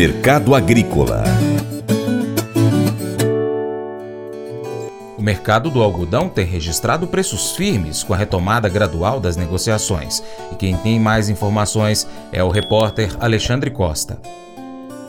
Mercado Agrícola O mercado do algodão tem registrado preços firmes com a retomada gradual das negociações. E quem tem mais informações é o repórter Alexandre Costa.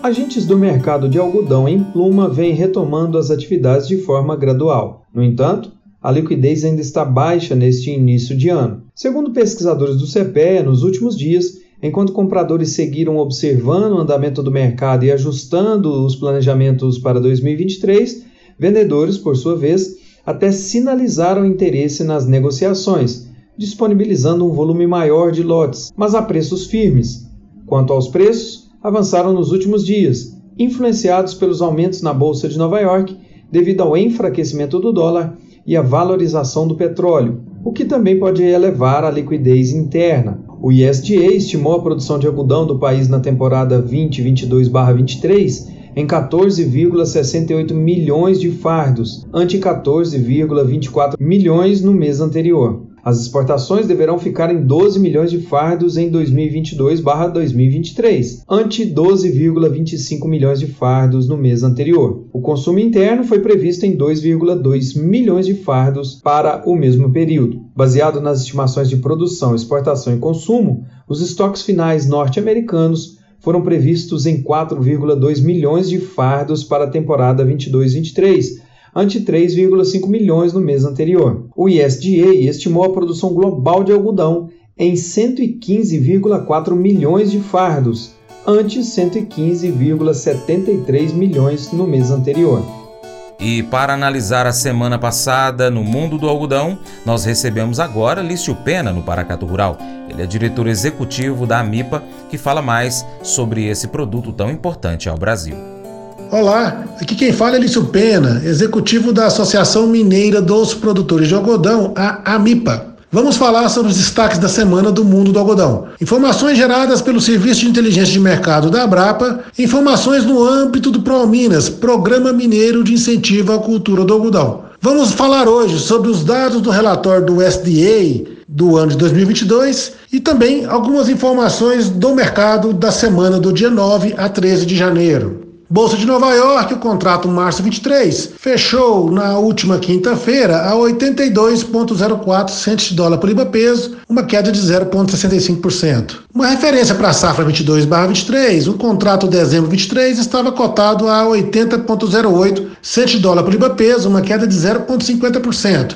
Agentes do mercado de algodão em pluma vêm retomando as atividades de forma gradual. No entanto, a liquidez ainda está baixa neste início de ano. Segundo pesquisadores do CPE, nos últimos dias, enquanto compradores seguiram observando o andamento do mercado e ajustando os planejamentos para 2023, vendedores, por sua vez, até sinalizaram interesse nas negociações, disponibilizando um volume maior de lotes, mas a preços firmes. Quanto aos preços, avançaram nos últimos dias, influenciados pelos aumentos na Bolsa de Nova York devido ao enfraquecimento do dólar e à valorização do petróleo, o que também pode elevar a liquidez interna. O ISDA estimou a produção de algodão do país na temporada 2022-23 em 14,68 milhões de fardos, ante 14,24 milhões no mês anterior. As exportações deverão ficar em 12 milhões de fardos em 2022/2023, ante 12,25 milhões de fardos no mês anterior. O consumo interno foi previsto em 2,2 milhões de fardos para o mesmo período. Baseado nas estimações de produção, exportação e consumo, os estoques finais norte-americanos foram previstos em 4,2 milhões de fardos para a temporada 22-23, ante 3,5 milhões no mês anterior. O ISDA estimou a produção global de algodão em 115,4 milhões de fardos, ante 115,73 milhões no mês anterior. E para analisar a semana passada no mundo do algodão, nós recebemos agora Lício Pena no Paracatu Rural. Ele é diretor executivo da AMIPA, que fala mais sobre esse produto tão importante ao Brasil. Olá, aqui quem fala é Lício Pena, executivo da Associação Mineira dos Produtores de Algodão, a AMIPA. Vamos falar sobre os destaques da semana do mundo do algodão. Informações geradas pelo Serviço de Inteligência de Mercado da Abrapa, informações no âmbito do ProMinas, Programa Mineiro de Incentivo à Cultura do Algodão. Vamos falar hoje sobre os dados do relatório do SDA do ano de 2022 e também algumas informações do mercado da semana do dia 9 a 13 de janeiro. Bolsa de Nova York, o contrato março 23, fechou na última quinta-feira a 82,04 centos de dólar por libra peso, uma queda de 0,65%. Uma referência para a safra 22/23, o contrato dezembro 23 estava cotado a 80,08 centos de dólar por libra peso, uma queda de 0,50%.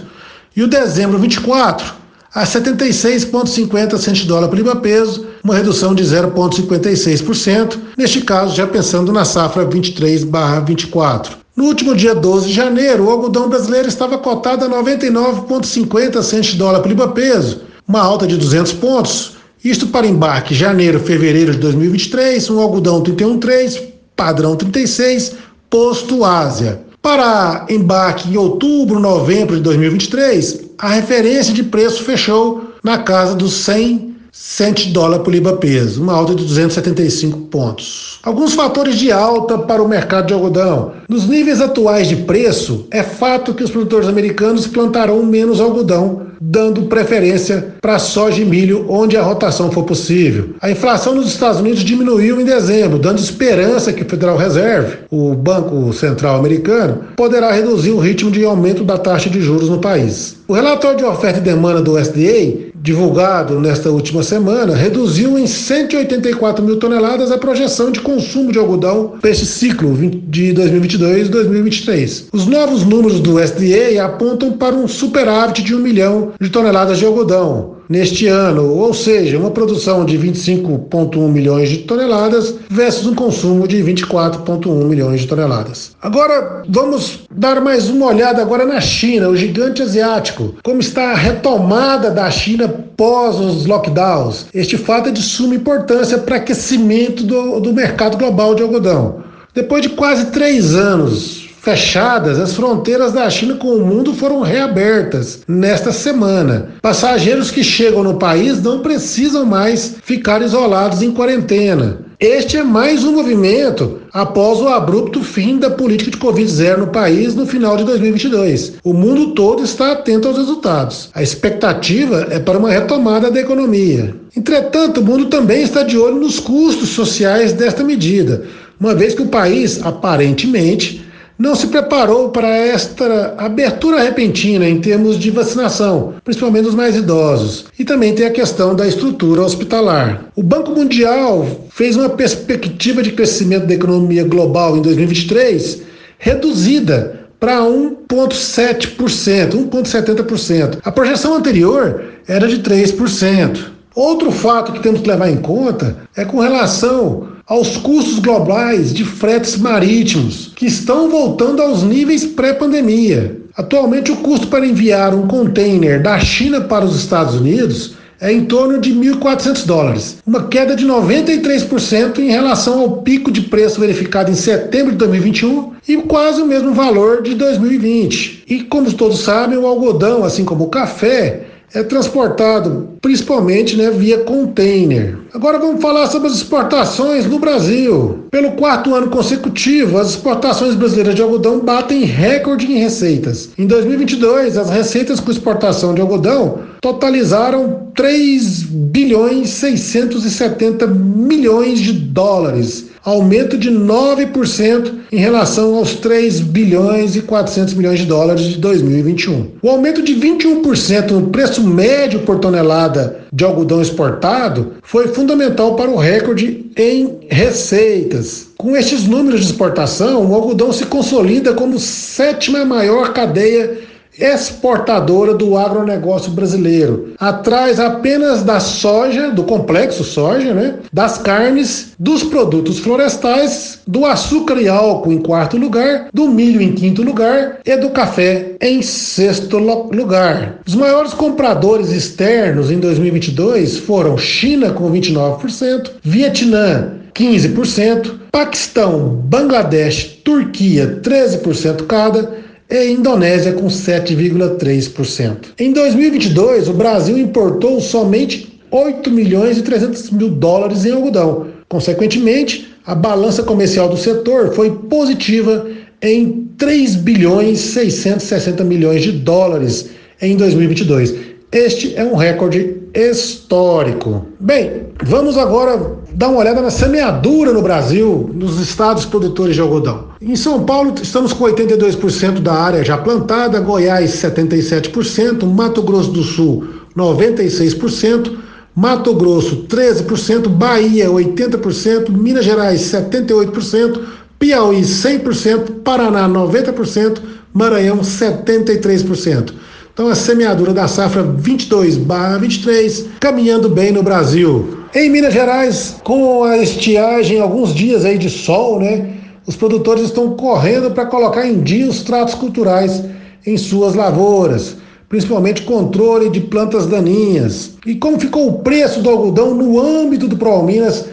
E o dezembro 24 a 76,50 centos de dólar por libra peso, uma redução de 0,56%, neste caso já pensando na safra 23/24. No último dia 12 de janeiro, o algodão brasileiro estava cotado a 99,50 centos de dólar por libra peso, uma alta de 200 pontos. Isto para embarque janeiro-fevereiro de 2023, um algodão 31,3, padrão 36, posto Ásia. Para embarque em outubro, novembro de 2023, a referência de preço fechou na casa dos 100 cento dólar por libra peso, uma alta de 275 pontos. Alguns fatores de alta para o mercado de algodão. Nos níveis atuais de preço, é fato que os produtores americanos plantarão menos algodão, dando preferência para soja e milho onde a rotação for possível. A inflação nos Estados Unidos diminuiu em dezembro, dando esperança que o Federal Reserve, o Banco Central Americano, poderá reduzir o ritmo de aumento da taxa de juros no país. O relatório de oferta e demanda do SDA divulgado nesta última semana, reduziu em 184 mil toneladas a projeção de consumo de algodão para este ciclo de 2022 e 2023. Os novos números do SDA apontam para um superávit de um milhão de toneladas de algodão, neste ano, ou seja, uma produção de 25,1 milhões de toneladas versus um consumo de 24,1 milhões de toneladas. Agora vamos dar mais uma olhada agora na China, o gigante asiático, como está a retomada da China pós os lockdowns. Este fato é de suma importância para aquecimento do, do mercado global de algodão. Depois de quase três anos fechadas, as fronteiras da China com o mundo foram reabertas nesta semana. Passageiros que chegam no país não precisam mais ficar isolados em quarentena. Este é mais um movimento após o abrupto fim da política de Covid-0 no país no final de 2022. O mundo todo está atento aos resultados. A expectativa é para uma retomada da economia. Entretanto, o mundo também está de olho nos custos sociais desta medida, uma vez que o país, aparentemente, não se preparou para esta abertura repentina em termos de vacinação, principalmente dos mais idosos. E também tem a questão da estrutura hospitalar. O Banco Mundial fez uma perspectiva de crescimento da economia global em 2023 reduzida para 1,7%, 1,70%. A projeção anterior era de 3%. Outro fato que temos que levar em conta é com relação aos custos globais de fretes marítimos, que estão voltando aos níveis pré-pandemia. Atualmente, o custo para enviar um container da China para os Estados Unidos é em torno de 1.400 dólares, uma queda de 93% em relação ao pico de preço verificado em setembro de 2021 e quase o mesmo valor de 2020. E como todos sabem, o algodão, assim como o café, é transportado principalmente né, via container. Agora vamos falar sobre as exportações no Brasil. Pelo quarto ano consecutivo, as exportações brasileiras de algodão batem recorde em receitas. Em 2022, as receitas com exportação de algodão totalizaram 3 bilhões 670 milhões de dólares, aumento de 9% em relação aos 3 bilhões e 400 milhões de dólares de 2021. O aumento de 21% no preço médio por tonelada de algodão exportado foi fundamental para o recorde em receitas. Com estes números de exportação, o algodão se consolida como sétima maior cadeia exportadora do agronegócio brasileiro, atrás apenas da soja, do complexo soja, né? das carnes, dos produtos florestais, do açúcar e álcool em quarto lugar, do milho em quinto lugar e do café em sexto lugar. Os maiores compradores externos em 2022 foram China com 29%, Vietnã 15%, Paquistão, Bangladesh, Turquia 13% cada e Indonésia com 7,3%. Em 2022, o Brasil importou somente 8 milhões e 300 mil dólares em algodão. Consequentemente, a balança comercial do setor foi positiva em 3 bilhões 660 milhões de dólares em 2022. Este é um recorde histórico. Bem, vamos agora dar uma olhada na semeadura no Brasil, nos estados produtores de algodão. Em São Paulo, estamos com 82% da área já plantada, Goiás, 77%, Mato Grosso do Sul, 96%, Mato Grosso, 13%, Bahia, 80%, Minas Gerais, 78%, Piauí, 100%, Paraná, 90%, Maranhão, 73%. Então a semeadura da safra 22/23 caminhando bem no Brasil. Em Minas Gerais, com a estiagem, alguns dias aí de sol, né? Os produtores estão correndo para colocar em dia os tratos culturais em suas lavouras, principalmente controle de plantas daninhas. E como ficou o preço do algodão no âmbito do ProAlminas,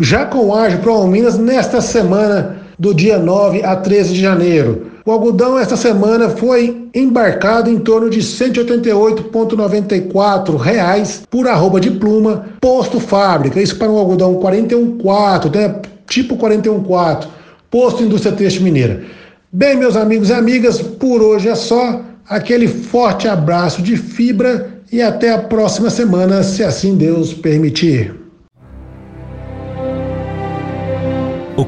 já com ágio ProAlminas nesta semana do dia 9 a 13 de janeiro. O algodão esta semana foi embarcado em torno de 188,94 reais por arroba de pluma posto fábrica. Isso para um algodão 41,4, né? tipo 41,4, posto indústria têxtil mineira. Bem, meus amigos e amigas, por hoje é só. Aquele forte abraço de fibra e até a próxima semana, se assim Deus permitir.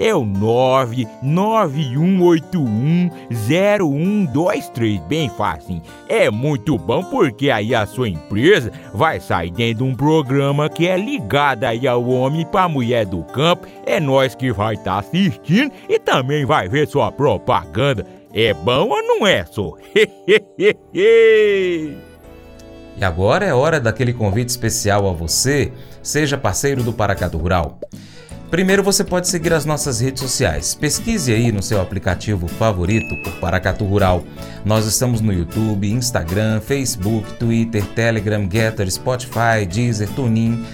é o 991810123, bem fácil. É muito bom porque aí a sua empresa vai sair dentro de um programa que é ligado aí ao homem para mulher do campo. É nós que vai estar tá assistindo e também vai ver sua propaganda. É bom ou não é, só? E agora é hora daquele convite especial a você, seja parceiro do Paracato Rural. Primeiro você pode seguir as nossas redes sociais. Pesquise aí no seu aplicativo favorito por Paracatu Rural. Nós estamos no YouTube, Instagram, Facebook, Twitter, Telegram, Getter, Spotify, Deezer, TuneIn,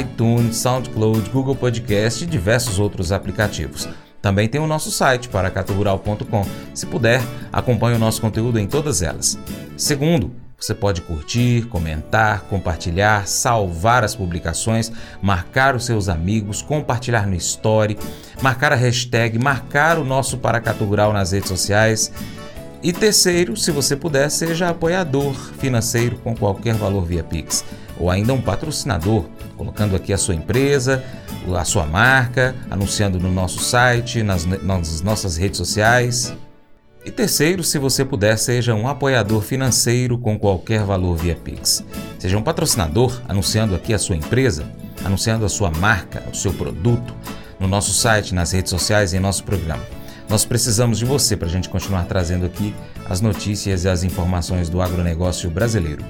iTunes, SoundCloud, Google Podcast e diversos outros aplicativos. Também tem o nosso site, paracaturural.com. Se puder, acompanhe o nosso conteúdo em todas elas. Segundo, você pode curtir, comentar, compartilhar, salvar as publicações, marcar os seus amigos, compartilhar no Story, marcar a hashtag, marcar o nosso Paracatu Rural nas redes sociais. E terceiro, se você puder, seja apoiador financeiro com qualquer valor via Pix, ou ainda um patrocinador, colocando aqui a sua empresa, a sua marca, anunciando no nosso site, nas, nas nossas redes sociais. E terceiro, se você puder, seja um apoiador financeiro com qualquer valor via Pix. Seja um patrocinador, anunciando aqui a sua empresa, anunciando a sua marca, o seu produto, no nosso site, nas redes sociais e em nosso programa. Nós precisamos de você para a gente continuar trazendo aqui as notícias e as informações do agronegócio brasileiro.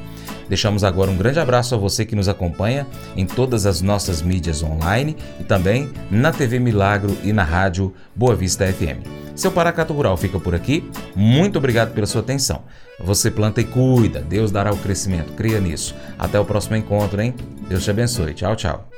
Deixamos agora um grande abraço a você que nos acompanha em todas as nossas mídias online e também na TV Milagro e na rádio Boa Vista FM. Seu Paracato Rural fica por aqui. Muito obrigado pela sua atenção. Você planta e cuida. Deus dará o crescimento. Cria nisso. Até o próximo encontro, hein? Deus te abençoe. Tchau, tchau.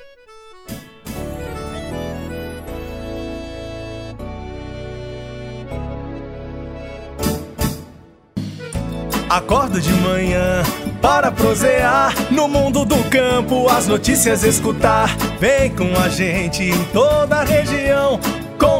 Acordo de manhã para prosear no mundo do campo, as notícias escutar. Vem com a gente em toda a região